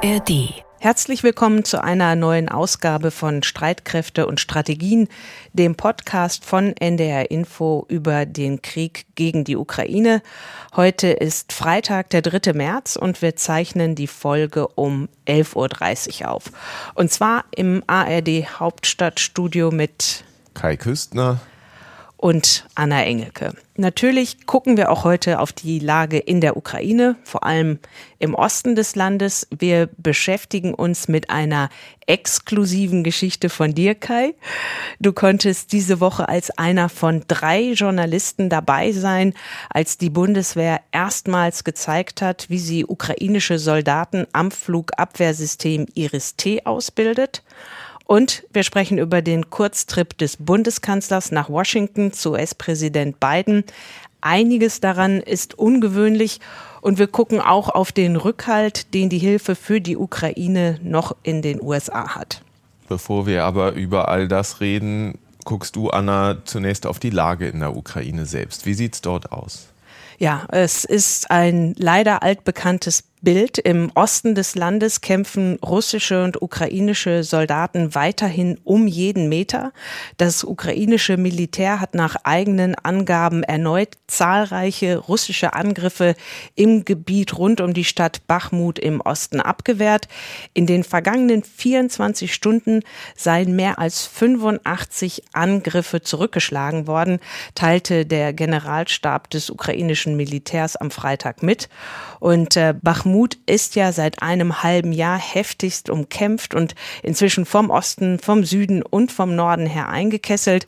ARD. Herzlich willkommen zu einer neuen Ausgabe von Streitkräfte und Strategien, dem Podcast von NDR Info über den Krieg gegen die Ukraine. Heute ist Freitag, der 3. März und wir zeichnen die Folge um 11.30 Uhr auf. Und zwar im ARD Hauptstadtstudio mit Kai Küstner und Anna Engelke. Natürlich gucken wir auch heute auf die Lage in der Ukraine, vor allem im Osten des Landes. Wir beschäftigen uns mit einer exklusiven Geschichte von dir, Kai. Du konntest diese Woche als einer von drei Journalisten dabei sein, als die Bundeswehr erstmals gezeigt hat, wie sie ukrainische Soldaten am Flugabwehrsystem Iris-T ausbildet. Und wir sprechen über den Kurztrip des Bundeskanzlers nach Washington zu US-Präsident Biden. Einiges daran ist ungewöhnlich und wir gucken auch auf den Rückhalt, den die Hilfe für die Ukraine noch in den USA hat. Bevor wir aber über all das reden, guckst du, Anna, zunächst auf die Lage in der Ukraine selbst. Wie sieht es dort aus? Ja, es ist ein leider altbekanntes Bild. Im Osten des Landes kämpfen russische und ukrainische Soldaten weiterhin um jeden Meter. Das ukrainische Militär hat nach eigenen Angaben erneut zahlreiche russische Angriffe im Gebiet rund um die Stadt Bachmut im Osten abgewehrt. In den vergangenen 24 Stunden seien mehr als 85 Angriffe zurückgeschlagen worden, teilte der Generalstab des ukrainischen Militärs am Freitag mit. Und äh, Bachmut Bakhmut ist ja seit einem halben Jahr heftigst umkämpft und inzwischen vom Osten, vom Süden und vom Norden her eingekesselt.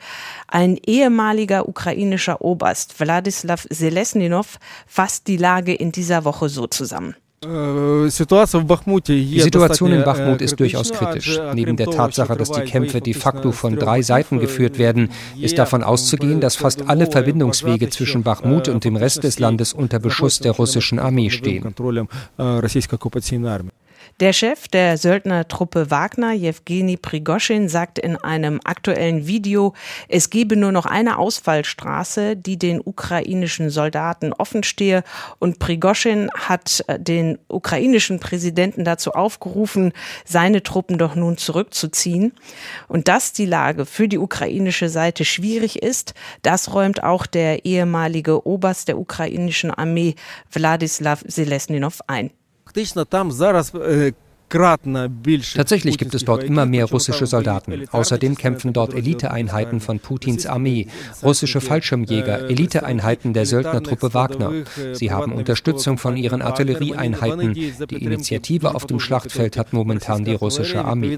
Ein ehemaliger ukrainischer Oberst, Wladislav Selesninov, fasst die Lage in dieser Woche so zusammen. Die Situation in Bachmut ist durchaus kritisch. Neben der Tatsache, dass die Kämpfe de facto von drei Seiten geführt werden, ist davon auszugehen, dass fast alle Verbindungswege zwischen Bachmut und dem Rest des Landes unter Beschuss der russischen Armee stehen. Der Chef der Söldnertruppe Wagner, Jewgeni Prigoschin, sagt in einem aktuellen Video, es gebe nur noch eine Ausfallstraße, die den ukrainischen Soldaten offen stehe. Und Prigoschin hat äh, den ukrainischen Präsidenten dazu aufgerufen, seine Truppen doch nun zurückzuziehen. Und dass die Lage für die ukrainische Seite schwierig ist, das räumt auch der ehemalige Oberst der ukrainischen Armee Wladislav Selesninov ein. Tatsächlich gibt es dort immer mehr russische Soldaten. Außerdem kämpfen dort Eliteeinheiten von Putins Armee, russische Fallschirmjäger, Eliteeinheiten der Söldnertruppe Wagner. Sie haben Unterstützung von ihren Artillerieeinheiten. Die Initiative auf dem Schlachtfeld hat momentan die russische Armee.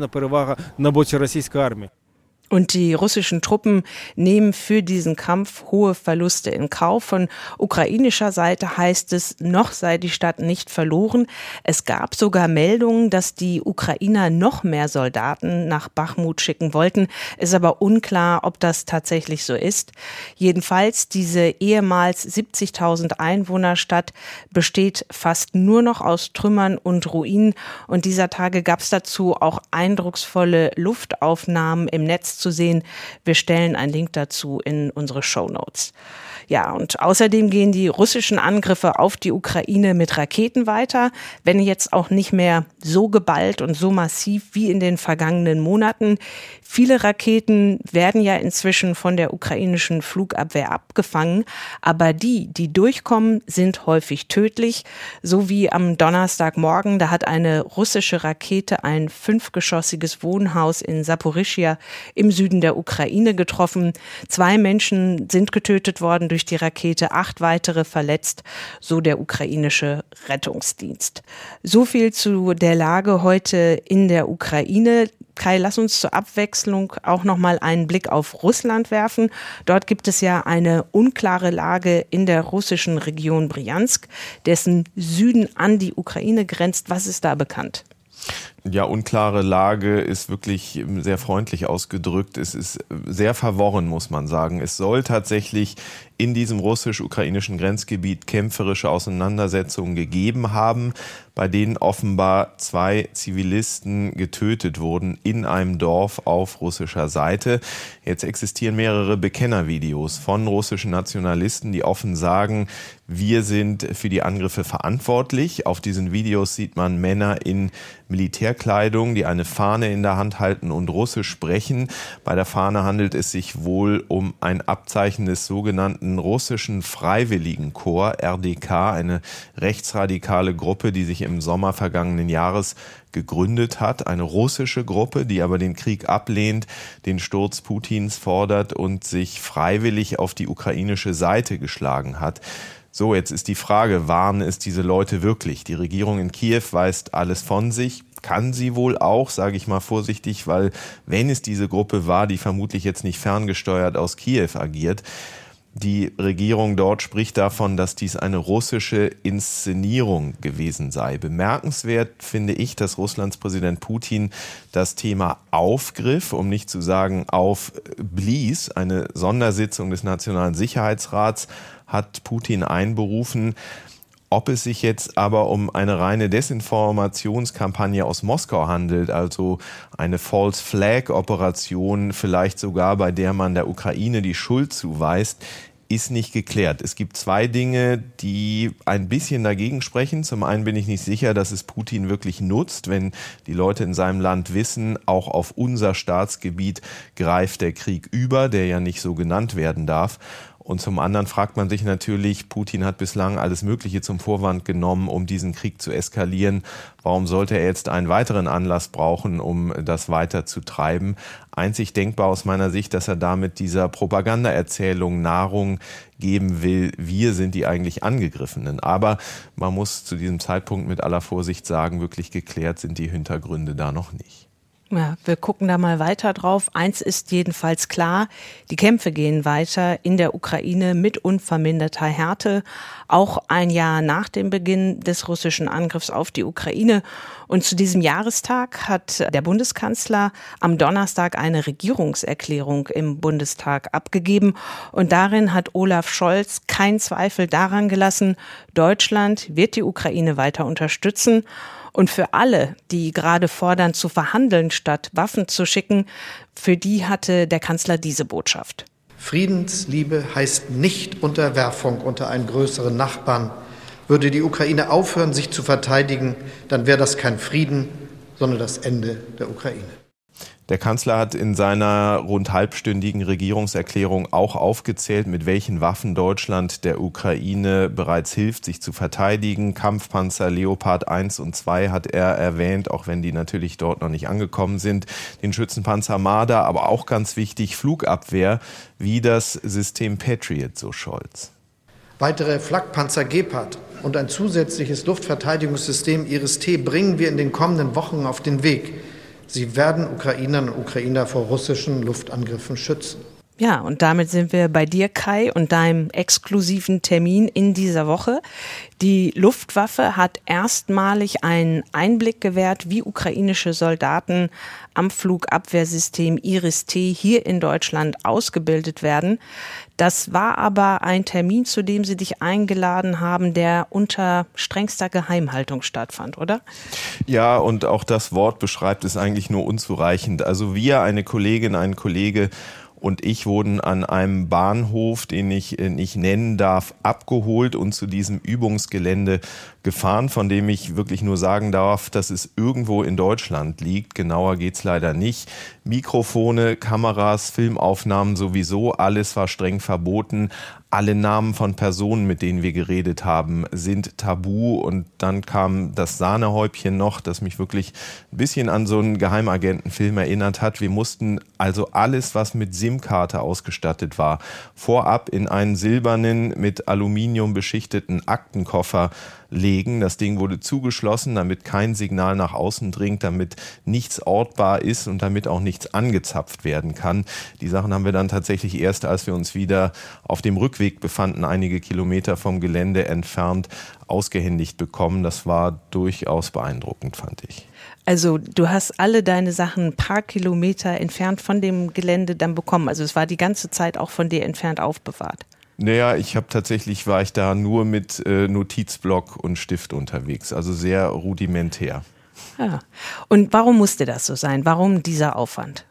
Und die russischen Truppen nehmen für diesen Kampf hohe Verluste in Kauf. Von ukrainischer Seite heißt es, noch sei die Stadt nicht verloren. Es gab sogar Meldungen, dass die Ukrainer noch mehr Soldaten nach Bachmut schicken wollten. Ist aber unklar, ob das tatsächlich so ist. Jedenfalls, diese ehemals 70.000 Einwohnerstadt besteht fast nur noch aus Trümmern und Ruinen. Und dieser Tage gab es dazu auch eindrucksvolle Luftaufnahmen im Netz zu sehen. Wir stellen einen Link dazu in unsere Show Notes. Ja, und außerdem gehen die russischen Angriffe auf die Ukraine mit Raketen weiter, wenn jetzt auch nicht mehr so geballt und so massiv wie in den vergangenen Monaten. Viele Raketen werden ja inzwischen von der ukrainischen Flugabwehr abgefangen, aber die, die durchkommen, sind häufig tödlich. So wie am Donnerstagmorgen, da hat eine russische Rakete ein fünfgeschossiges Wohnhaus in Saporischia im Süden der Ukraine getroffen. Zwei Menschen sind getötet worden durch die Rakete, acht weitere verletzt, so der ukrainische Rettungsdienst. So viel zu der Lage heute in der Ukraine. Kai, lass uns zur Abwechslung auch noch mal einen Blick auf Russland werfen. Dort gibt es ja eine unklare Lage in der russischen Region Bryansk, dessen Süden an die Ukraine grenzt. Was ist da bekannt? Ja, unklare Lage ist wirklich sehr freundlich ausgedrückt. Es ist sehr verworren, muss man sagen. Es soll tatsächlich in diesem russisch-ukrainischen Grenzgebiet kämpferische Auseinandersetzungen gegeben haben, bei denen offenbar zwei Zivilisten getötet wurden in einem Dorf auf russischer Seite. Jetzt existieren mehrere Bekennervideos von russischen Nationalisten, die offen sagen, wir sind für die Angriffe verantwortlich. Auf diesen Videos sieht man Männer in Militärkleidung, die eine Fahne in der Hand halten und Russisch sprechen. Bei der Fahne handelt es sich wohl um ein Abzeichen des sogenannten russischen Freiwilligenkorps, RDK, eine rechtsradikale Gruppe, die sich im Sommer vergangenen Jahres gegründet hat, eine russische Gruppe, die aber den Krieg ablehnt, den Sturz Putins fordert und sich freiwillig auf die ukrainische Seite geschlagen hat. So, jetzt ist die Frage, waren es diese Leute wirklich? Die Regierung in Kiew weist alles von sich. Kann sie wohl auch, sage ich mal vorsichtig, weil wenn es diese Gruppe war, die vermutlich jetzt nicht ferngesteuert aus Kiew agiert, die Regierung dort spricht davon, dass dies eine russische Inszenierung gewesen sei. Bemerkenswert finde ich, dass Russlands Präsident Putin das Thema aufgriff, um nicht zu sagen aufblies. Eine Sondersitzung des Nationalen Sicherheitsrats hat Putin einberufen. Ob es sich jetzt aber um eine reine Desinformationskampagne aus Moskau handelt, also eine False Flag Operation, vielleicht sogar bei der man der Ukraine die Schuld zuweist, ist nicht geklärt. Es gibt zwei Dinge, die ein bisschen dagegen sprechen. Zum einen bin ich nicht sicher, dass es Putin wirklich nutzt, wenn die Leute in seinem Land wissen, auch auf unser Staatsgebiet greift der Krieg über, der ja nicht so genannt werden darf. Und zum anderen fragt man sich natürlich, Putin hat bislang alles Mögliche zum Vorwand genommen, um diesen Krieg zu eskalieren. Warum sollte er jetzt einen weiteren Anlass brauchen, um das weiter zu treiben? Einzig denkbar aus meiner Sicht, dass er damit dieser Propagandaerzählung Nahrung geben will, wir sind die eigentlich Angegriffenen. Aber man muss zu diesem Zeitpunkt mit aller Vorsicht sagen, wirklich geklärt sind die Hintergründe da noch nicht. Ja, wir gucken da mal weiter drauf. Eins ist jedenfalls klar, die Kämpfe gehen weiter in der Ukraine mit unverminderter Härte, auch ein Jahr nach dem Beginn des russischen Angriffs auf die Ukraine. Und zu diesem Jahrestag hat der Bundeskanzler am Donnerstag eine Regierungserklärung im Bundestag abgegeben. Und darin hat Olaf Scholz keinen Zweifel daran gelassen, Deutschland wird die Ukraine weiter unterstützen. Und für alle, die gerade fordern, zu verhandeln, statt Waffen zu schicken, für die hatte der Kanzler diese Botschaft. Friedensliebe heißt nicht Unterwerfung unter einen größeren Nachbarn. Würde die Ukraine aufhören, sich zu verteidigen, dann wäre das kein Frieden, sondern das Ende der Ukraine. Der Kanzler hat in seiner rund halbstündigen Regierungserklärung auch aufgezählt, mit welchen Waffen Deutschland der Ukraine bereits hilft, sich zu verteidigen. Kampfpanzer Leopard 1 und 2 hat er erwähnt, auch wenn die natürlich dort noch nicht angekommen sind. Den Schützenpanzer Marder, aber auch ganz wichtig Flugabwehr, wie das System Patriot, so Scholz. Weitere Flakpanzer Gepard und ein zusätzliches Luftverteidigungssystem Iris-T bringen wir in den kommenden Wochen auf den Weg. Sie werden Ukrainerinnen und Ukrainer vor russischen Luftangriffen schützen. Ja, und damit sind wir bei dir, Kai, und deinem exklusiven Termin in dieser Woche. Die Luftwaffe hat erstmalig einen Einblick gewährt, wie ukrainische Soldaten am Flugabwehrsystem Iris-T hier in Deutschland ausgebildet werden. Das war aber ein Termin, zu dem Sie dich eingeladen haben, der unter strengster Geheimhaltung stattfand, oder? Ja, und auch das Wort beschreibt es eigentlich nur unzureichend. Also wir, eine Kollegin, ein Kollege und ich wurden an einem Bahnhof, den ich äh, nicht nennen darf, abgeholt und zu diesem Übungsgelände gefahren, von dem ich wirklich nur sagen darf, dass es irgendwo in Deutschland liegt. Genauer geht's leider nicht. Mikrofone, Kameras, Filmaufnahmen sowieso, alles war streng verboten. Alle Namen von Personen, mit denen wir geredet haben, sind tabu. Und dann kam das Sahnehäubchen noch, das mich wirklich ein bisschen an so einen Geheimagentenfilm erinnert hat. Wir mussten also alles, was mit SIM-Karte ausgestattet war, vorab in einen silbernen, mit Aluminium beschichteten Aktenkoffer legen. Das Ding wurde zugeschlossen, damit kein Signal nach außen dringt, damit nichts ortbar ist und damit auch nichts angezapft werden kann. Die Sachen haben wir dann tatsächlich erst, als wir uns wieder auf dem Rückweg befanden, einige Kilometer vom Gelände entfernt, ausgehändigt bekommen. Das war durchaus beeindruckend, fand ich. Also du hast alle deine Sachen ein paar Kilometer entfernt von dem Gelände dann bekommen. Also es war die ganze Zeit auch von dir entfernt aufbewahrt. Naja, ich habe tatsächlich war ich da nur mit äh, Notizblock und Stift unterwegs, also sehr rudimentär. Ja. Und warum musste das so sein? Warum dieser Aufwand?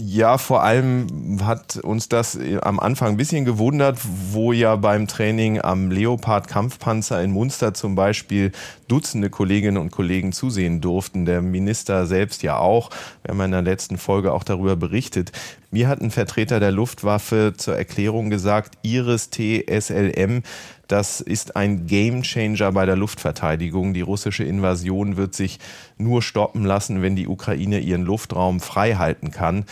Ja, vor allem hat uns das äh, am Anfang ein bisschen gewundert, wo ja beim Training am Leopard Kampfpanzer in Munster zum Beispiel Dutzende Kolleginnen und Kollegen zusehen durften. Der Minister selbst ja auch. Wir haben in der letzten Folge auch darüber berichtet. Mir hat ein Vertreter der Luftwaffe zur Erklärung gesagt, Iris T SLM das ist ein Gamechanger bei der Luftverteidigung. Die russische Invasion wird sich nur stoppen lassen, wenn die Ukraine ihren Luftraum frei halten kann.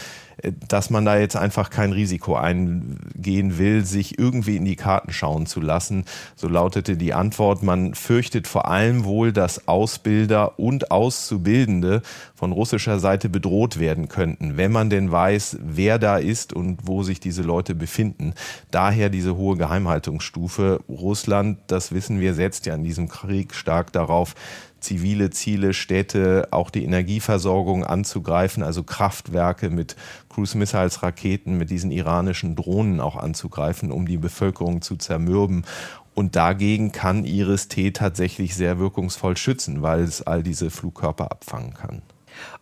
Dass man da jetzt einfach kein Risiko eingehen will, sich irgendwie in die Karten schauen zu lassen. So lautete die Antwort. Man fürchtet vor allem wohl, dass Ausbilder und Auszubildende von russischer Seite bedroht werden könnten, wenn man denn weiß, wer da ist und wo sich diese Leute befinden. Daher diese hohe Geheimhaltungsstufe. Russland, das wissen wir, setzt ja in diesem Krieg stark darauf, zivile Ziele, Städte, auch die Energieversorgung anzugreifen, also Kraftwerke mit Cruise Missiles, Raketen, mit diesen iranischen Drohnen auch anzugreifen, um die Bevölkerung zu zermürben. Und dagegen kann Iris T tatsächlich sehr wirkungsvoll schützen, weil es all diese Flugkörper abfangen kann.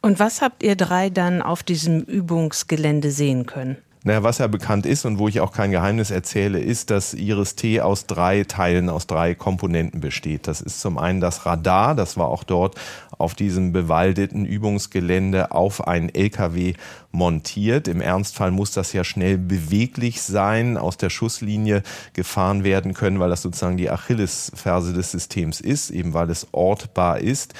Und was habt ihr drei dann auf diesem Übungsgelände sehen können? Naja, was ja bekannt ist und wo ich auch kein Geheimnis erzähle, ist, dass Iris T aus drei Teilen, aus drei Komponenten besteht. Das ist zum einen das Radar, das war auch dort auf diesem bewaldeten Übungsgelände auf einen LKW montiert. Im Ernstfall muss das ja schnell beweglich sein, aus der Schusslinie gefahren werden können, weil das sozusagen die Achillesferse des Systems ist, eben weil es ortbar ist.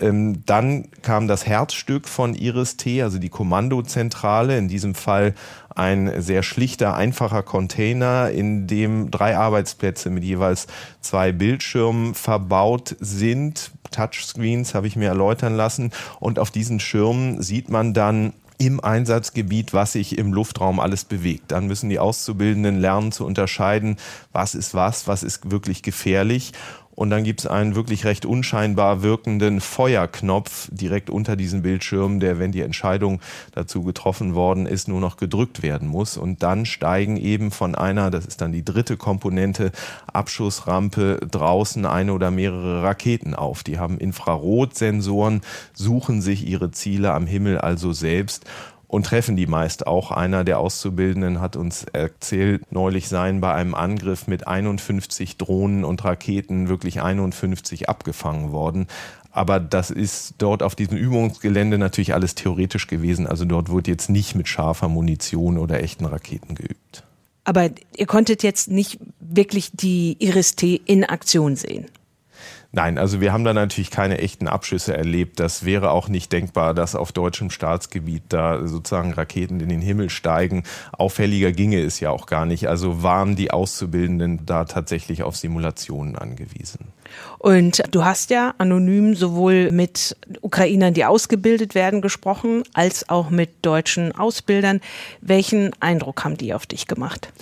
Ähm, dann kam das Herzstück von Iris T, also die Kommandozentrale, in diesem Fall ein sehr schlichter, einfacher Container, in dem drei Arbeitsplätze mit jeweils zwei Bildschirmen verbaut sind. Touchscreens habe ich mir erläutern lassen. Und auf diesen Schirmen sieht man dann im Einsatzgebiet, was sich im Luftraum alles bewegt. Dann müssen die Auszubildenden lernen zu unterscheiden, was ist was, was ist wirklich gefährlich. Und dann gibt es einen wirklich recht unscheinbar wirkenden Feuerknopf direkt unter diesem Bildschirm, der, wenn die Entscheidung dazu getroffen worden ist, nur noch gedrückt werden muss. Und dann steigen eben von einer, das ist dann die dritte Komponente, Abschussrampe draußen eine oder mehrere Raketen auf. Die haben Infrarotsensoren, suchen sich ihre Ziele am Himmel also selbst und treffen die meist auch. Einer der Auszubildenden hat uns erzählt, neulich seien bei einem Angriff mit 51 Drohnen und Raketen wirklich 51 abgefangen worden. Aber das ist dort auf diesem Übungsgelände natürlich alles theoretisch gewesen. Also dort wurde jetzt nicht mit scharfer Munition oder echten Raketen geübt. Aber ihr konntet jetzt nicht wirklich die Iris-T in Aktion sehen. Nein, also wir haben da natürlich keine echten Abschüsse erlebt. Das wäre auch nicht denkbar, dass auf deutschem Staatsgebiet da sozusagen Raketen in den Himmel steigen. Auffälliger ginge es ja auch gar nicht. Also waren die Auszubildenden da tatsächlich auf Simulationen angewiesen. Und du hast ja anonym sowohl mit Ukrainern, die ausgebildet werden, gesprochen, als auch mit deutschen Ausbildern. Welchen Eindruck haben die auf dich gemacht?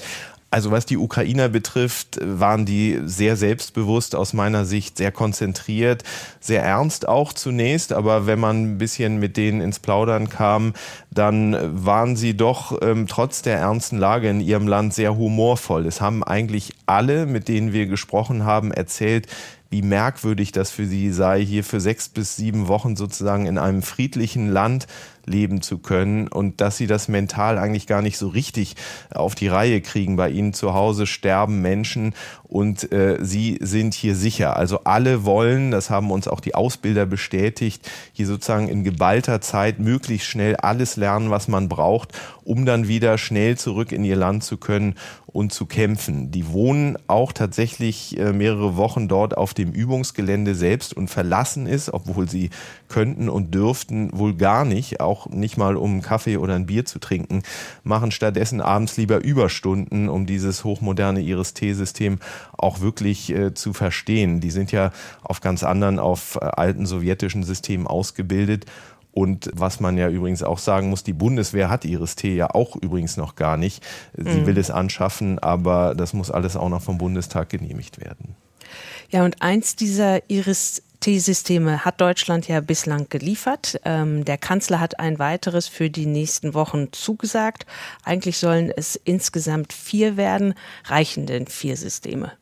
Also was die Ukrainer betrifft, waren die sehr selbstbewusst aus meiner Sicht, sehr konzentriert, sehr ernst auch zunächst. Aber wenn man ein bisschen mit denen ins Plaudern kam, dann waren sie doch ähm, trotz der ernsten Lage in ihrem Land sehr humorvoll. Es haben eigentlich alle, mit denen wir gesprochen haben, erzählt, wie merkwürdig das für sie sei, hier für sechs bis sieben Wochen sozusagen in einem friedlichen Land leben zu können und dass sie das mental eigentlich gar nicht so richtig auf die Reihe kriegen. Bei ihnen zu Hause sterben Menschen und äh, sie sind hier sicher. Also alle wollen, das haben uns auch die Ausbilder bestätigt, hier sozusagen in geballter Zeit möglichst schnell alles lernen, was man braucht, um dann wieder schnell zurück in ihr Land zu können und zu kämpfen. Die wohnen auch tatsächlich äh, mehrere Wochen dort auf dem Übungsgelände selbst und verlassen es, obwohl sie könnten und dürften wohl gar nicht, auch nicht mal um einen Kaffee oder ein Bier zu trinken, machen stattdessen abends lieber Überstunden, um dieses hochmoderne Iris-T-System auch wirklich äh, zu verstehen. Die sind ja auf ganz anderen, auf äh, alten sowjetischen Systemen ausgebildet Und was man ja übrigens auch sagen muss, die Bundeswehr hat Iris-T ja auch übrigens noch gar nicht. Sie mhm. will es anschaffen, aber das muss alles auch noch vom Bundestag genehmigt werden. Ja, und eins dieser Iris T-Systeme hat Deutschland ja bislang geliefert. Ähm, der Kanzler hat ein weiteres für die nächsten Wochen zugesagt. Eigentlich sollen es insgesamt vier werden. Reichen denn vier Systeme?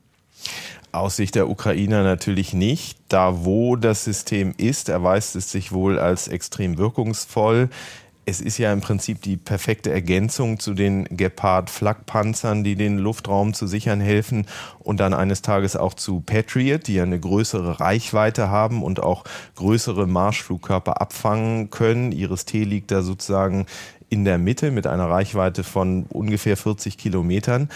Aus Sicht der Ukrainer natürlich nicht. Da wo das System ist, erweist es sich wohl als extrem wirkungsvoll. Es ist ja im Prinzip die perfekte Ergänzung zu den Gepard-Flakpanzern, die den Luftraum zu sichern helfen und dann eines Tages auch zu Patriot, die ja eine größere Reichweite haben und auch größere Marschflugkörper abfangen können. Iris T liegt da sozusagen in der Mitte mit einer Reichweite von ungefähr 40 Kilometern.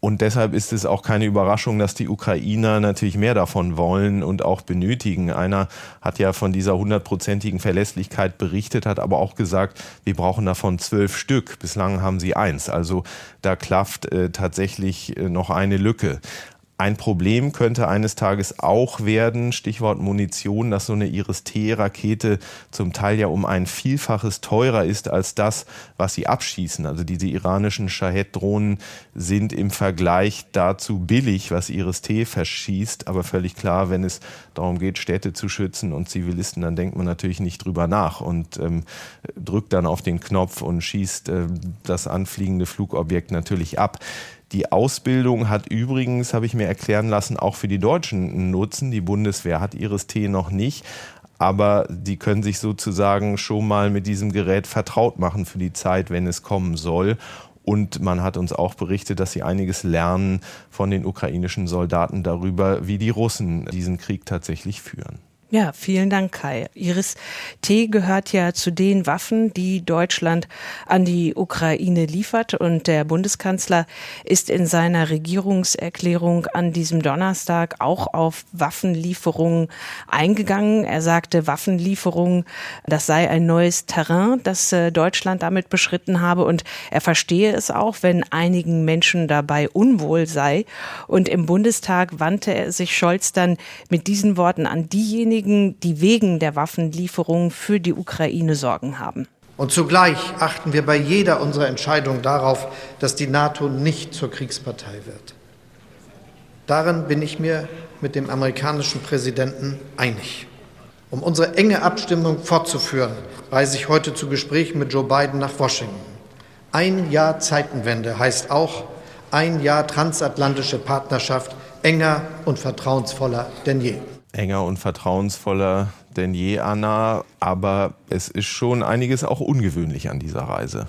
Und deshalb ist es auch keine Überraschung, dass die Ukrainer natürlich mehr davon wollen und auch benötigen. Einer hat ja von dieser hundertprozentigen Verlässlichkeit berichtet, hat aber auch gesagt, wir brauchen davon zwölf Stück. Bislang haben sie eins. Also da klafft äh, tatsächlich äh, noch eine Lücke. Ein Problem könnte eines Tages auch werden, Stichwort Munition, dass so eine Iris-T-Rakete zum Teil ja um ein Vielfaches teurer ist als das, was sie abschießen. Also diese iranischen Shahed-Drohnen sind im Vergleich dazu billig, was Iris-T verschießt. Aber völlig klar, wenn es darum geht, Städte zu schützen und Zivilisten, dann denkt man natürlich nicht drüber nach und ähm, drückt dann auf den Knopf und schießt äh, das anfliegende Flugobjekt natürlich ab. Die Ausbildung hat übrigens, habe ich mir erklären lassen, auch für die Deutschen einen Nutzen. Die Bundeswehr hat ihres T noch nicht. Aber die können sich sozusagen schon mal mit diesem Gerät vertraut machen für die Zeit, wenn es kommen soll. Und man hat uns auch berichtet, dass sie einiges lernen von den ukrainischen Soldaten darüber, wie die Russen diesen Krieg tatsächlich führen. Ja, vielen Dank, Kai. Iris T gehört ja zu den Waffen, die Deutschland an die Ukraine liefert. Und der Bundeskanzler ist in seiner Regierungserklärung an diesem Donnerstag auch auf Waffenlieferungen eingegangen. Er sagte, Waffenlieferungen, das sei ein neues Terrain, das äh, Deutschland damit beschritten habe. Und er verstehe es auch, wenn einigen Menschen dabei unwohl sei. Und im Bundestag wandte er sich Scholz dann mit diesen Worten an diejenigen, diejenigen, die wegen der Waffenlieferung für die Ukraine Sorgen haben. Und zugleich achten wir bei jeder unserer Entscheidungen darauf, dass die NATO nicht zur Kriegspartei wird. Darin bin ich mir mit dem amerikanischen Präsidenten einig. Um unsere enge Abstimmung fortzuführen, reise ich heute zu Gesprächen mit Joe Biden nach Washington. Ein Jahr Zeitenwende heißt auch ein Jahr transatlantische Partnerschaft enger und vertrauensvoller denn je enger und vertrauensvoller denn je, Anna. Aber es ist schon einiges auch ungewöhnlich an dieser Reise.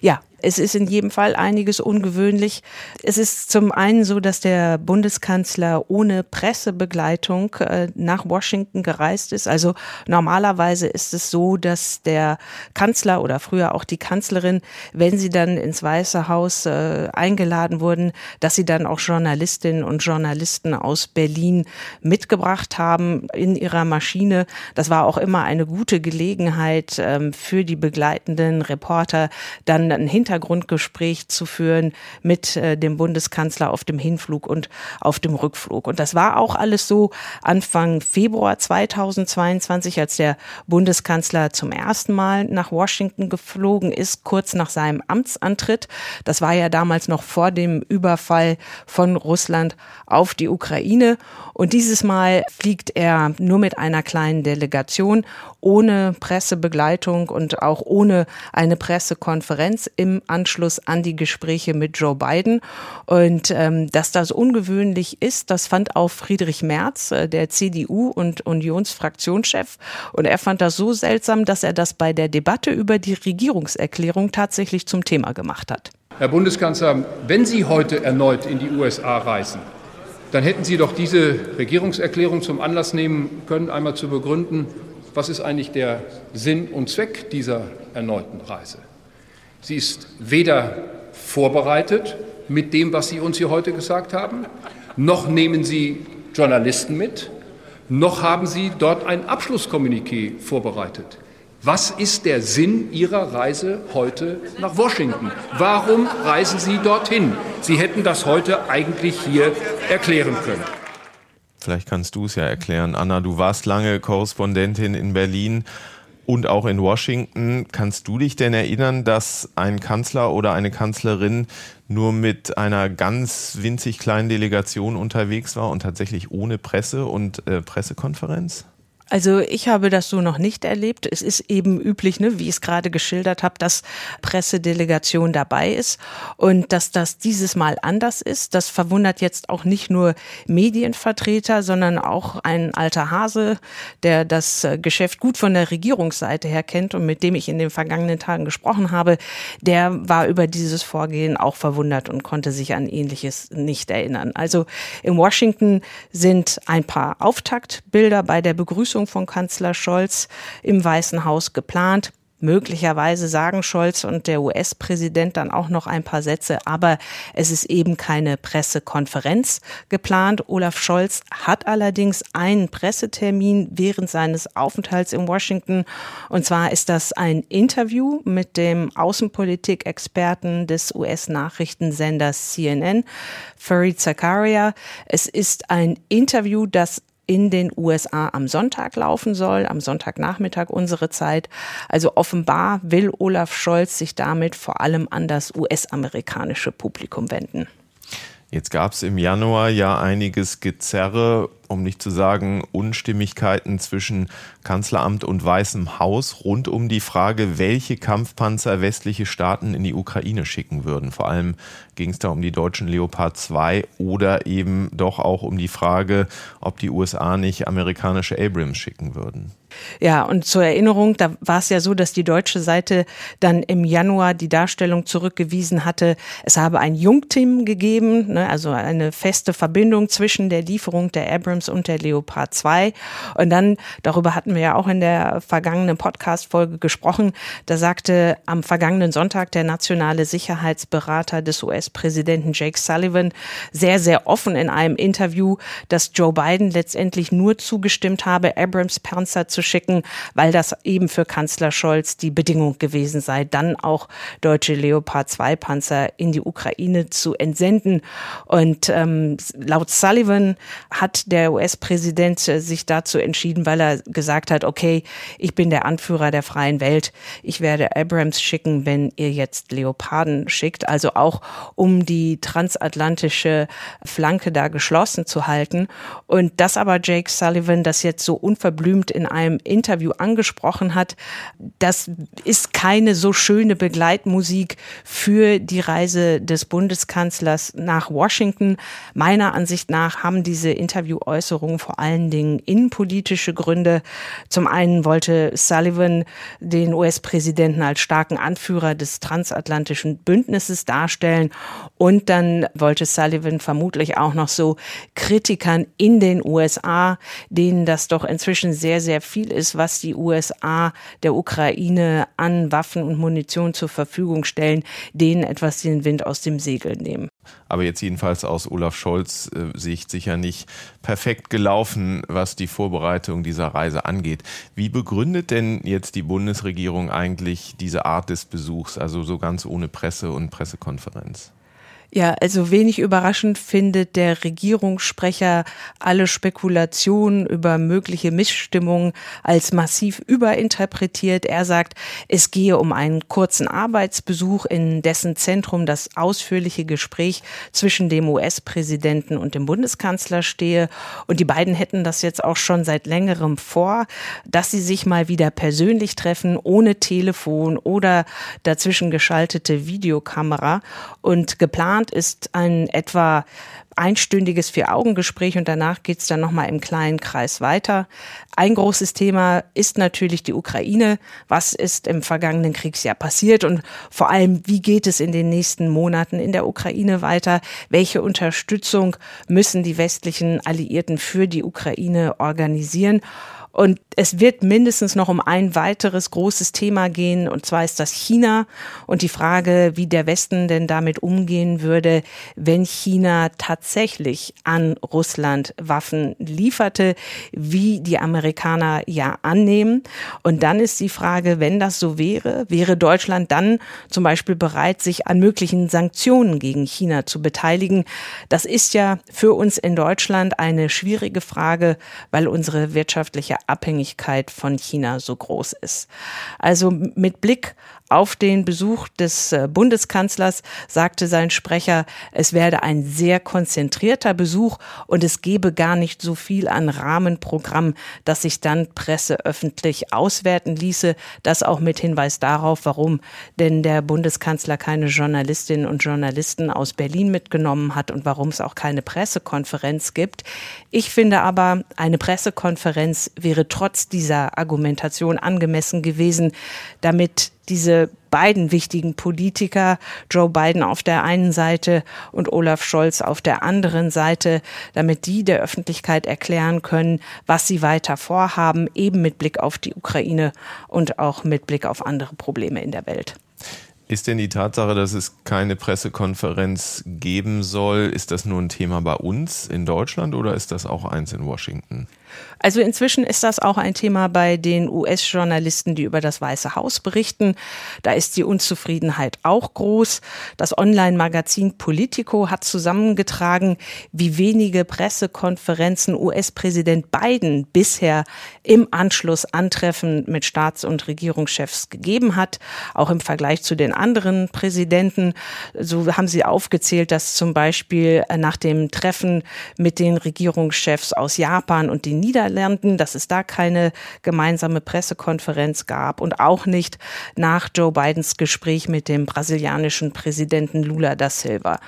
Ja, es ist in jedem Fall einiges ungewöhnlich. Es ist zum einen so, dass der Bundeskanzler ohne Pressebegleitung äh, nach Washington gereist ist. Also normalerweise ist es so, dass der Kanzler oder früher auch die Kanzlerin, wenn sie dann ins Weiße Haus äh, eingeladen wurden, dass sie dann auch Journalistinnen und Journalisten aus Berlin mitgebracht haben in ihrer Maschine. Das war auch immer eine gute Gelegenheit ähm, für die begleitenden Reporter, dann ein Hintergrundgespräch zu führen mit äh, dem Bundeskanzler auf dem Hinflug und auf dem Rückflug. Und das war auch alles so Anfang Februar 2022, als der Bundeskanzler zum ersten Mal nach Washington geflogen ist, kurz nach seinem Amtsantritt. Das war ja damals noch vor dem Überfall von Russland auf die Ukraine. Und dieses Mal fliegt er nur mit einer kleinen Delegation, ohne Pressebegleitung und auch ohne eine Pressekonferenz Anschluss an die Gespräche mit Joe Biden. Und ähm, dass das ungewöhnlich ist, das fand auch Friedrich Merz, äh, der CDU und Unionsfraktionschef. Und er fand das so seltsam, dass er das bei der Debatte über die Regierungserklärung tatsächlich zum Thema gemacht hat. Herr Bundeskanzler, wenn Sie heute erneut in die USA reisen, dann hätten Sie doch diese Regierungserklärung zum Anlass nehmen können, einmal zu begründen, was ist eigentlich der Sinn und Zweck dieser erneuten Reise. Sie ist weder vorbereitet mit dem, was Sie uns hier heute gesagt haben, noch nehmen Sie Journalisten mit, noch haben Sie dort ein Abschlusskommuniqué vorbereitet. Was ist der Sinn Ihrer Reise heute nach Washington? Warum reisen Sie dorthin? Sie hätten das heute eigentlich hier erklären können. Vielleicht kannst du es ja erklären. Anna, du warst lange Korrespondentin in Berlin. Und auch in Washington. Kannst du dich denn erinnern, dass ein Kanzler oder eine Kanzlerin nur mit einer ganz winzig kleinen Delegation unterwegs war und tatsächlich ohne Presse und äh, Pressekonferenz? Also ich habe das so noch nicht erlebt. Es ist eben üblich, ne, wie ich es gerade geschildert habe, dass Pressedelegation dabei ist und dass das dieses Mal anders ist. Das verwundert jetzt auch nicht nur Medienvertreter, sondern auch ein alter Hase, der das äh, Geschäft gut von der Regierungsseite her kennt und mit dem ich in den vergangenen Tagen gesprochen habe. Der war über dieses Vorgehen auch verwundert und konnte sich an ähnliches nicht erinnern. Also in Washington sind ein paar Auftaktbilder bei der Begrüßung Begrüßung von Kanzler Scholz im Weißen Haus geplant. Möglicherweise sagen Scholz und der US-Präsident dann auch noch ein paar Sätze, aber es ist eben keine Pressekonferenz geplant. Olaf Scholz hat allerdings einen Pressetermin während seines Aufenthalts in Washington. Und zwar ist das ein Interview mit dem Außenpolitik-Experten des US-Nachrichtensenders CNN, Fareed Zakaria. Es ist ein Interview, das in den USA am Sonntag laufen soll, am Sonntagnachmittag unsere Zeit. Also offenbar will Olaf Scholz sich damit vor allem an das US-amerikanische Publikum wenden. Jetzt gab es im Januar ja einiges Gezerre, um nicht zu sagen Unstimmigkeiten zwischen Kanzleramt und Weißem Haus rund um die Frage, welche Kampfpanzer westliche Staaten in die Ukraine schicken würden. Vor allem ging es da um die deutschen Leopard 2 oder eben doch auch um die Frage, ob die USA nicht amerikanische Abrams schicken würden. Ja, und zur Erinnerung, da war es ja so, dass die deutsche Seite dann im Januar die Darstellung zurückgewiesen hatte, es habe ein Jungteam gegeben, ne, also eine feste Verbindung zwischen der Lieferung der Abrams und der Leopard 2. Und dann, darüber hatten wir ja auch in der vergangenen Podcast-Folge gesprochen, da sagte am vergangenen Sonntag der nationale Sicherheitsberater des US-Präsidenten Jake Sullivan sehr, sehr offen in einem Interview, dass Joe Biden letztendlich nur zugestimmt habe, Abrams Panzer zu schicken, weil das eben für Kanzler Scholz die Bedingung gewesen sei, dann auch deutsche Leopard 2 Panzer in die Ukraine zu entsenden. Und ähm, laut Sullivan hat der US-Präsident sich dazu entschieden, weil er gesagt hat, okay, ich bin der Anführer der freien Welt. Ich werde Abrams schicken, wenn ihr jetzt Leoparden schickt. Also auch um die transatlantische Flanke da geschlossen zu halten. Und das aber Jake Sullivan das jetzt so unverblümt in einem Interview angesprochen hat, das ist keine so schöne Begleitmusik für die Reise des Bundeskanzlers nach Washington. Meiner Ansicht nach haben diese Interviewäußerungen vor allen Dingen innenpolitische Gründe. Zum einen wollte Sullivan den US-Präsidenten als starken Anführer des transatlantischen Bündnisses darstellen und dann wollte Sullivan vermutlich auch noch so Kritikern in den USA, denen das doch inzwischen sehr, sehr viel viel ist, was die USA der Ukraine an Waffen und Munition zur Verfügung stellen, denen etwas den Wind aus dem Segel nehmen. Aber jetzt jedenfalls aus Olaf Scholz äh, Sicht sicher nicht perfekt gelaufen, was die Vorbereitung dieser Reise angeht. Wie begründet denn jetzt die Bundesregierung eigentlich diese Art des Besuchs, also so ganz ohne Presse und Pressekonferenz? Ja, also wenig überraschend findet der Regierungssprecher alle Spekulationen über mögliche Missstimmungen als massiv überinterpretiert. Er sagt, es gehe um einen kurzen Arbeitsbesuch, in dessen Zentrum das ausführliche Gespräch zwischen dem US-Präsidenten und dem Bundeskanzler stehe. Und die beiden hätten das jetzt auch schon seit längerem vor, dass sie sich mal wieder persönlich treffen, ohne Telefon oder dazwischen geschaltete Videokamera. Und geplant geplant ist ein etwa einstündiges Vier-Augen-Gespräch und danach geht es dann nochmal im kleinen Kreis weiter. Ein großes Thema ist natürlich die Ukraine. Was ist im vergangenen Kriegsjahr passiert und vor allem, wie geht es in den nächsten Monaten in der Ukraine weiter? Welche Unterstützung müssen die westlichen Alliierten für die Ukraine organisieren? Und es wird mindestens noch um ein weiteres großes Thema gehen, und zwar ist das China und die Frage, wie der Westen denn damit umgehen würde, wenn China tatsächlich an Russland Waffen lieferte, wie die Amerikaner ja annehmen. Und dann ist die Frage, wenn das so wäre, wäre Deutschland dann zum Beispiel bereit, sich an möglichen Sanktionen gegen China zu beteiligen? Das ist ja für uns in Deutschland eine schwierige Frage, weil unsere wirtschaftliche Abhängigkeit von China so groß ist. Also mit Blick auf den Besuch des äh, Bundeskanzlers sagte sein Sprecher, es werde ein sehr konzentrierter Besuch und es gebe gar nicht so viel an Rahmenprogramm, dass sich dann Presse öffentlich auswerten ließe. Das auch mit Hinweis darauf, warum denn der Bundeskanzler keine Journalistinnen und Journalisten aus Berlin mitgenommen hat und warum es auch keine Pressekonferenz gibt. Ich finde aber, eine Pressekonferenz wäre trotz dieser Argumentation angemessen gewesen, damit diese beiden wichtigen Politiker, Joe Biden auf der einen Seite und Olaf Scholz auf der anderen Seite, damit die der Öffentlichkeit erklären können, was sie weiter vorhaben, eben mit Blick auf die Ukraine und auch mit Blick auf andere Probleme in der Welt. Ist denn die Tatsache, dass es keine Pressekonferenz geben soll, ist das nur ein Thema bei uns in Deutschland oder ist das auch eins in Washington? Also inzwischen ist das auch ein Thema bei den US-Journalisten, die über das Weiße Haus berichten. Da ist die Unzufriedenheit auch groß. Das Online-Magazin Politico hat zusammengetragen, wie wenige Pressekonferenzen US-Präsident Biden bisher im Anschluss Antreffen mit Staats- und Regierungschefs gegeben hat, auch im Vergleich zu den anderen Präsidenten. So haben sie aufgezählt, dass zum Beispiel nach dem Treffen mit den Regierungschefs aus Japan und den Niederlanden, dass es da keine gemeinsame Pressekonferenz gab und auch nicht nach Joe Bidens Gespräch mit dem brasilianischen Präsidenten Lula da Silva.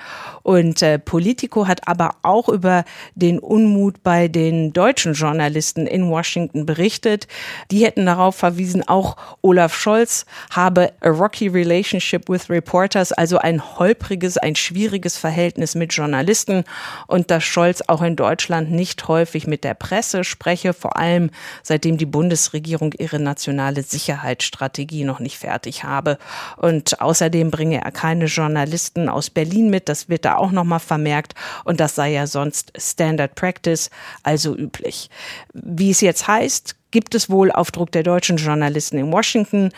Und äh, Politico hat aber auch über den Unmut bei den deutschen Journalisten in Washington berichtet. Die hätten darauf verwiesen, auch Olaf Scholz habe a rocky relationship with reporters, also ein holpriges, ein schwieriges Verhältnis mit Journalisten und dass Scholz auch in Deutschland nicht häufig mit der Presse spreche, vor allem seitdem die Bundesregierung ihre nationale Sicherheitsstrategie noch nicht fertig habe. Und außerdem bringe er keine Journalisten aus Berlin mit, das wird da auch nochmal vermerkt und das sei ja sonst Standard Practice, also üblich. Wie es jetzt heißt, gibt es wohl auf Druck der deutschen Journalisten in Washington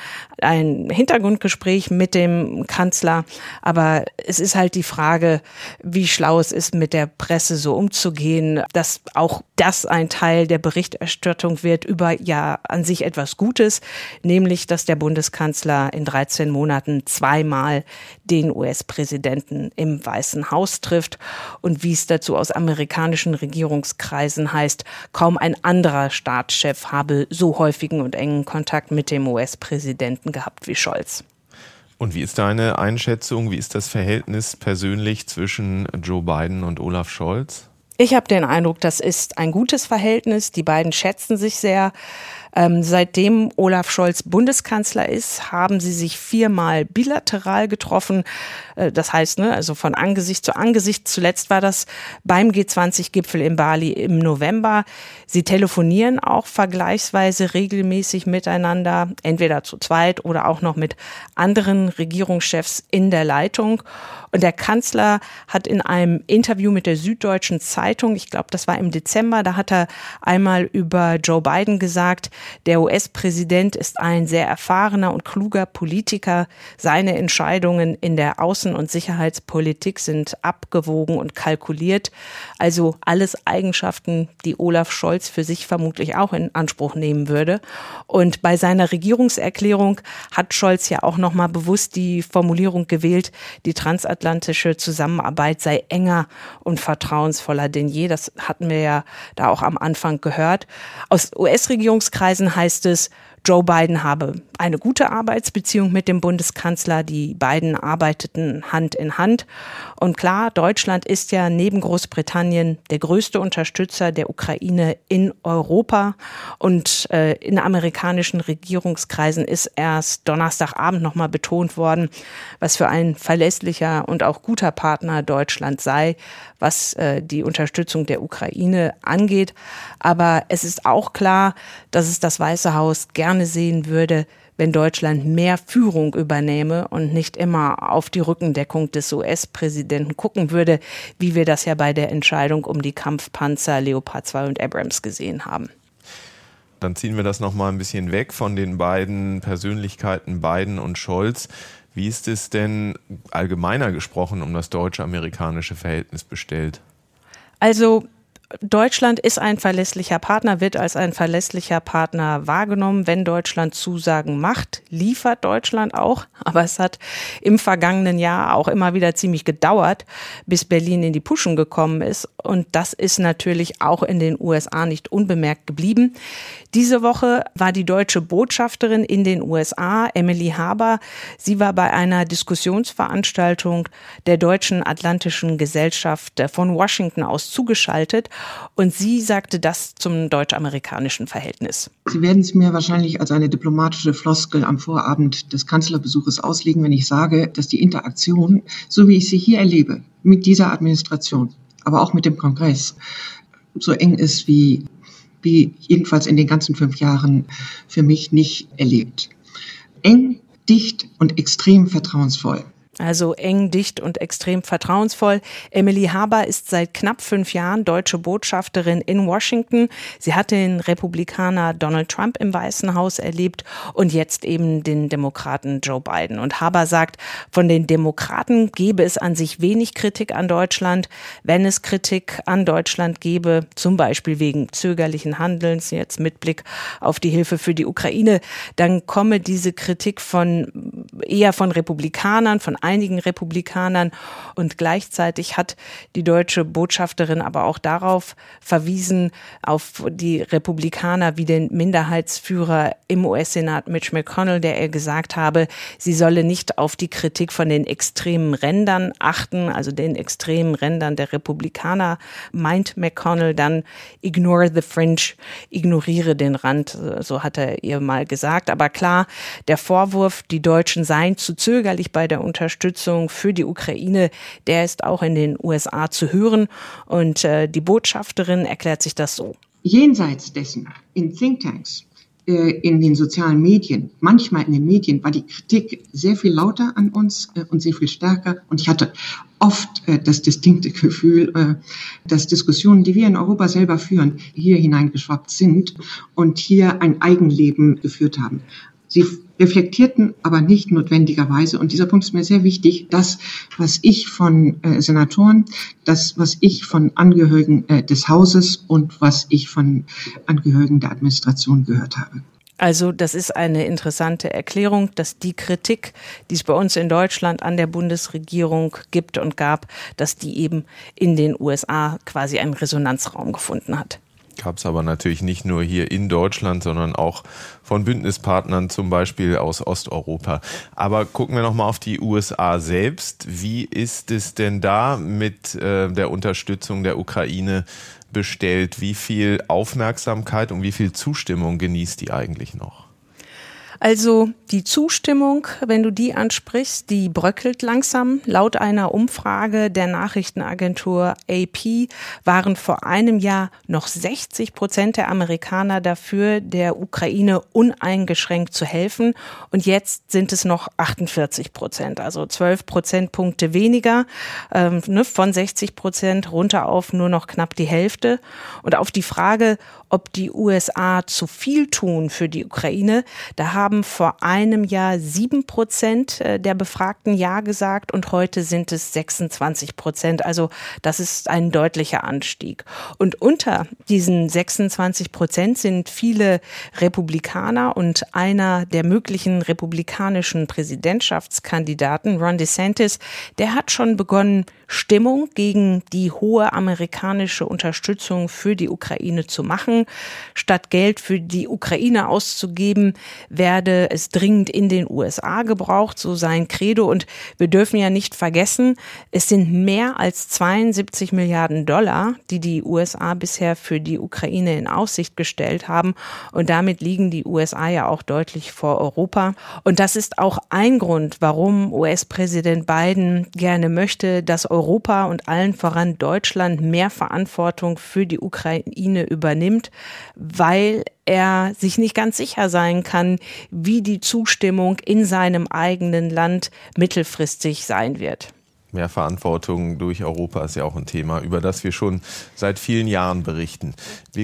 ein Hintergrundgespräch mit dem Kanzler. Aber es ist halt die Frage, wie schlau es ist, mit der Presse so umzugehen, dass auch das ein Teil der Berichterstattung wird über ja an sich etwas Gutes, nämlich, dass der Bundeskanzler in 13 Monaten zweimal den US-Präsidenten im Weißen Haus trifft. Und wie es dazu aus amerikanischen Regierungskreisen heißt, kaum ein anderer Staatschef habe so häufigen und engen Kontakt mit dem US-Präsidenten gehabt wie Scholz. Und wie ist deine Einschätzung? Wie ist das Verhältnis persönlich zwischen Joe Biden und Olaf Scholz? Ich habe den Eindruck, das ist ein gutes Verhältnis. Die beiden schätzen sich sehr. Ähm, seitdem Olaf Scholz Bundeskanzler ist, haben sie sich viermal bilateral getroffen. Äh, das heißt, ne, also von Angesicht zu Angesicht. Zuletzt war das beim G20-Gipfel in Bali im November. Sie telefonieren auch vergleichsweise regelmäßig miteinander, entweder zu zweit oder auch noch mit anderen Regierungschefs in der Leitung. Und der Kanzler hat in einem Interview mit der Süddeutschen Zeitung, ich glaube, das war im Dezember, da hat er einmal über Joe Biden gesagt, der US-Präsident ist ein sehr erfahrener und kluger Politiker. Seine Entscheidungen in der Außen- und Sicherheitspolitik sind abgewogen und kalkuliert. Also alles Eigenschaften, die Olaf Scholz für sich vermutlich auch in Anspruch nehmen würde. Und bei seiner Regierungserklärung hat Scholz ja auch nochmal bewusst die Formulierung gewählt, die transatlantische Zusammenarbeit sei enger und vertrauensvoller denn je. Das hatten wir ja da auch am Anfang gehört. Aus US-Regierungskreisen heißt es, Joe Biden habe eine gute Arbeitsbeziehung mit dem Bundeskanzler. Die beiden arbeiteten Hand in Hand. Und klar, Deutschland ist ja neben Großbritannien der größte Unterstützer der Ukraine in Europa. Und äh, in amerikanischen Regierungskreisen ist erst Donnerstagabend nochmal betont worden, was für ein verlässlicher und auch guter Partner Deutschland sei, was äh, die Unterstützung der Ukraine angeht. Aber es ist auch klar, dass es das Weiße Haus gerne sehen würde, wenn Deutschland mehr Führung übernehme und nicht immer auf die Rückendeckung des US-Präsidenten gucken würde, wie wir das ja bei der Entscheidung um die Kampfpanzer Leopard 2 und Abrams gesehen haben. Dann ziehen wir das nochmal ein bisschen weg von den beiden Persönlichkeiten Biden und Scholz. Wie ist es denn allgemeiner gesprochen um das deutsche-amerikanische Verhältnis bestellt? Also Deutschland ist ein verlässlicher Partner, wird als ein verlässlicher Partner wahrgenommen. Wenn Deutschland Zusagen macht, liefert Deutschland auch. Aber es hat im vergangenen Jahr auch immer wieder ziemlich gedauert, bis Berlin in die Puschen gekommen ist. Und das ist natürlich auch in den USA nicht unbemerkt geblieben. Diese Woche war die deutsche Botschafterin in den USA, Emily Haber. Sie war bei einer Diskussionsveranstaltung der Deutschen Atlantischen Gesellschaft von Washington aus zugeschaltet und sie sagte das zum deutsch-amerikanischen Verhältnis. Sie werden es mir wahrscheinlich als eine diplomatische Floskel am Vorabend des Kanzlerbesuches auslegen, wenn ich sage, dass die Interaktion, so wie ich sie hier erlebe, mit dieser Administration, aber auch mit dem Kongress, so eng ist wie wie jedenfalls in den ganzen fünf Jahren für mich nicht erlebt. Eng, dicht und extrem vertrauensvoll also eng, dicht und extrem vertrauensvoll. Emily Haber ist seit knapp fünf Jahren deutsche Botschafterin in Washington. Sie hat den Republikaner Donald Trump im Weißen Haus erlebt und jetzt eben den Demokraten Joe Biden. Und Haber sagt, von den Demokraten gebe es an sich wenig Kritik an Deutschland. Wenn es Kritik an Deutschland gebe, zum Beispiel wegen zögerlichen Handelns, jetzt mit Blick auf die Hilfe für die Ukraine, dann komme diese Kritik von eher von Republikanern, von einigen Republikanern. Und gleichzeitig hat die deutsche Botschafterin aber auch darauf verwiesen, auf die Republikaner wie den Minderheitsführer im US-Senat Mitch McConnell, der er gesagt habe, sie solle nicht auf die Kritik von den extremen Rändern achten, also den extremen Rändern der Republikaner, meint McConnell dann ignore the fringe, ignoriere den Rand, so hat er ihr mal gesagt. Aber klar, der Vorwurf, die Deutschen seien zu zögerlich bei der Unterstützung Unterstützung für die Ukraine, der ist auch in den USA zu hören. Und äh, die Botschafterin erklärt sich das so. Jenseits dessen, in Thinktanks, äh, in den sozialen Medien, manchmal in den Medien, war die Kritik sehr viel lauter an uns äh, und sehr viel stärker. Und ich hatte oft äh, das distinkte Gefühl, dass Diskussionen, die wir in Europa selber führen, hier hineingeschwappt sind und hier ein Eigenleben geführt haben. Sie reflektierten aber nicht notwendigerweise, und dieser Punkt ist mir sehr wichtig, das, was ich von äh, Senatoren, das, was ich von Angehörigen äh, des Hauses und was ich von Angehörigen der Administration gehört habe. Also das ist eine interessante Erklärung, dass die Kritik, die es bei uns in Deutschland an der Bundesregierung gibt und gab, dass die eben in den USA quasi einen Resonanzraum gefunden hat. Gab es aber natürlich nicht nur hier in Deutschland, sondern auch von Bündnispartnern, zum Beispiel aus Osteuropa. Aber gucken wir nochmal auf die USA selbst. Wie ist es denn da mit äh, der Unterstützung der Ukraine bestellt? Wie viel Aufmerksamkeit und wie viel Zustimmung genießt die eigentlich noch? Also die Zustimmung, wenn du die ansprichst, die bröckelt langsam. Laut einer Umfrage der Nachrichtenagentur AP waren vor einem Jahr noch 60 Prozent der Amerikaner dafür, der Ukraine uneingeschränkt zu helfen. Und jetzt sind es noch 48 Prozent, also 12 Prozentpunkte weniger, ähm, ne, von 60 Prozent runter auf nur noch knapp die Hälfte. Und auf die Frage, ob die USA zu viel tun für die Ukraine. Da haben vor einem Jahr sieben Prozent äh, der Befragten Ja gesagt und heute sind es 26 Prozent. Also das ist ein deutlicher Anstieg. Und unter diesen 26 Prozent sind viele Republikaner und einer der möglichen republikanischen Präsidentschaftskandidaten, Ron DeSantis, der hat schon begonnen, Stimmung gegen die hohe amerikanische Unterstützung für die Ukraine zu machen. Statt Geld für die Ukraine auszugeben, werde es dringend in den USA gebraucht, so sein Credo. Und wir dürfen ja nicht vergessen, es sind mehr als 72 Milliarden Dollar, die die USA bisher für die Ukraine in Aussicht gestellt haben. Und damit liegen die USA ja auch deutlich vor Europa. Und das ist auch ein Grund, warum US-Präsident Biden gerne möchte, dass Europa und allen voran Deutschland mehr Verantwortung für die Ukraine übernimmt, weil er sich nicht ganz sicher sein kann, wie die Zustimmung in seinem eigenen Land mittelfristig sein wird. Mehr Verantwortung durch Europa ist ja auch ein Thema, über das wir schon seit vielen Jahren berichten.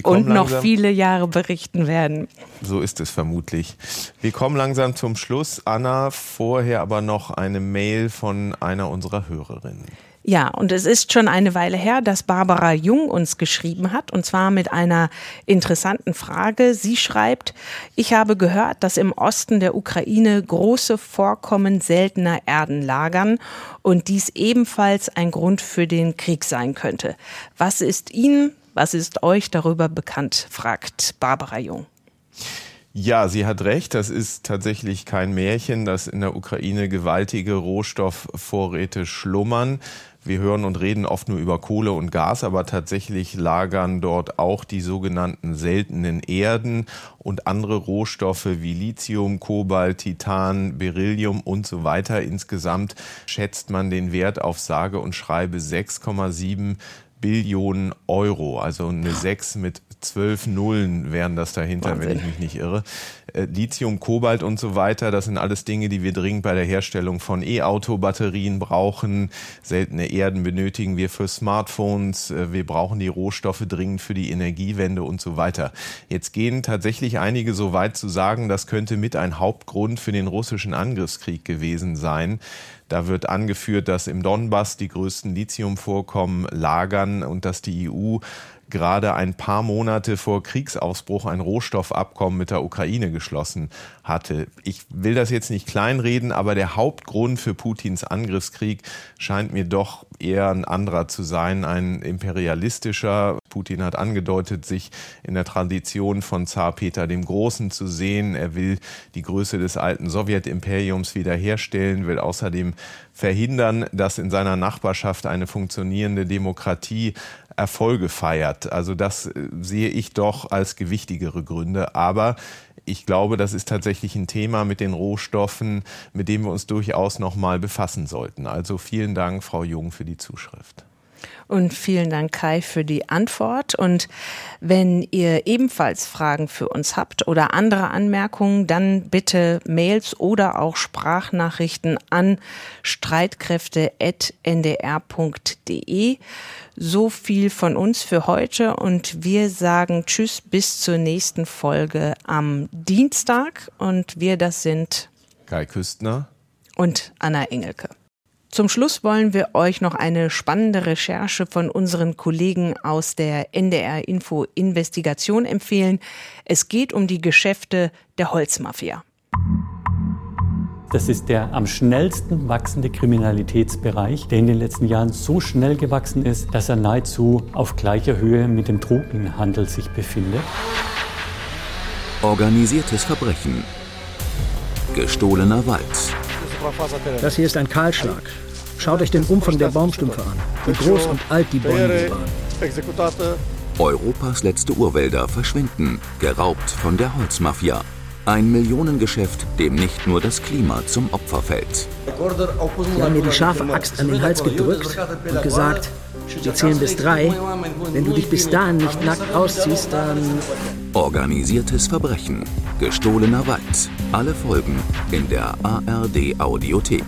Und noch viele Jahre berichten werden. So ist es vermutlich. Wir kommen langsam zum Schluss. Anna, vorher aber noch eine Mail von einer unserer Hörerinnen. Ja, und es ist schon eine Weile her, dass Barbara Jung uns geschrieben hat, und zwar mit einer interessanten Frage. Sie schreibt, ich habe gehört, dass im Osten der Ukraine große Vorkommen seltener Erden lagern und dies ebenfalls ein Grund für den Krieg sein könnte. Was ist Ihnen, was ist euch darüber bekannt, fragt Barbara Jung. Ja, sie hat recht. Das ist tatsächlich kein Märchen, dass in der Ukraine gewaltige Rohstoffvorräte schlummern. Wir hören und reden oft nur über Kohle und Gas, aber tatsächlich lagern dort auch die sogenannten seltenen Erden und andere Rohstoffe wie Lithium, Kobalt, Titan, Beryllium und so weiter. Insgesamt schätzt man den Wert auf sage und schreibe 6,7 Billionen Euro, also eine 6 mit zwölf Nullen wären das dahinter, Wahnsinn. wenn ich mich nicht irre. Äh, Lithium, Kobalt und so weiter, das sind alles Dinge, die wir dringend bei der Herstellung von E-Auto-Batterien brauchen. Seltene Erden benötigen wir für Smartphones. Äh, wir brauchen die Rohstoffe dringend für die Energiewende und so weiter. Jetzt gehen tatsächlich einige so weit zu sagen, das könnte mit ein Hauptgrund für den russischen Angriffskrieg gewesen sein. Da wird angeführt, dass im Donbass die größten Lithiumvorkommen lagern und dass die EU gerade ein paar Monate vor Kriegsausbruch ein Rohstoffabkommen mit der Ukraine geschlossen hatte. Ich will das jetzt nicht kleinreden, aber der Hauptgrund für Putins Angriffskrieg scheint mir doch eher ein anderer zu sein, ein imperialistischer. Putin hat angedeutet, sich in der Tradition von Zar Peter dem Großen zu sehen. Er will die Größe des alten Sowjetimperiums wiederherstellen, will außerdem verhindern, dass in seiner Nachbarschaft eine funktionierende Demokratie Erfolge feiert. Also das äh, sehe ich doch als gewichtigere Gründe. Aber ich glaube, das ist tatsächlich ein Thema mit den Rohstoffen, mit dem wir uns durchaus noch mal befassen sollten. Also vielen Dank, Frau Jung, für die Zuschrift. Und vielen Dank, Kai, für die Antwort. Und wenn ihr ebenfalls Fragen für uns habt oder andere Anmerkungen, dann bitte Mails oder auch Sprachnachrichten an streitkräfte.ndr.de. So viel von uns für heute und wir sagen Tschüss bis zur nächsten Folge am Dienstag und wir das sind Kai Küstner und Anna Engelke. Zum Schluss wollen wir euch noch eine spannende Recherche von unseren Kollegen aus der NDR Info Investigation empfehlen. Es geht um die Geschäfte der Holzmafia. Das ist der am schnellsten wachsende Kriminalitätsbereich, der in den letzten Jahren so schnell gewachsen ist, dass er nahezu auf gleicher Höhe mit dem Drogenhandel sich befindet. Organisiertes Verbrechen. Gestohlener Wald. Das hier ist ein Kahlschlag. Schaut euch den Umfang der Baumstümpfe an. Wie groß und alt die Bäume waren. Europas letzte Urwälder verschwinden, geraubt von der Holzmafia. Ein Millionengeschäft, dem nicht nur das Klima zum Opfer fällt. Sie haben mir die scharfe Axt an den Hals gedrückt und gesagt, wir zählen bis drei. Wenn du dich bis dahin nicht nackt ausziehst, dann... Organisiertes Verbrechen. Gestohlener Wald. Alle Folgen in der ARD Audiothek.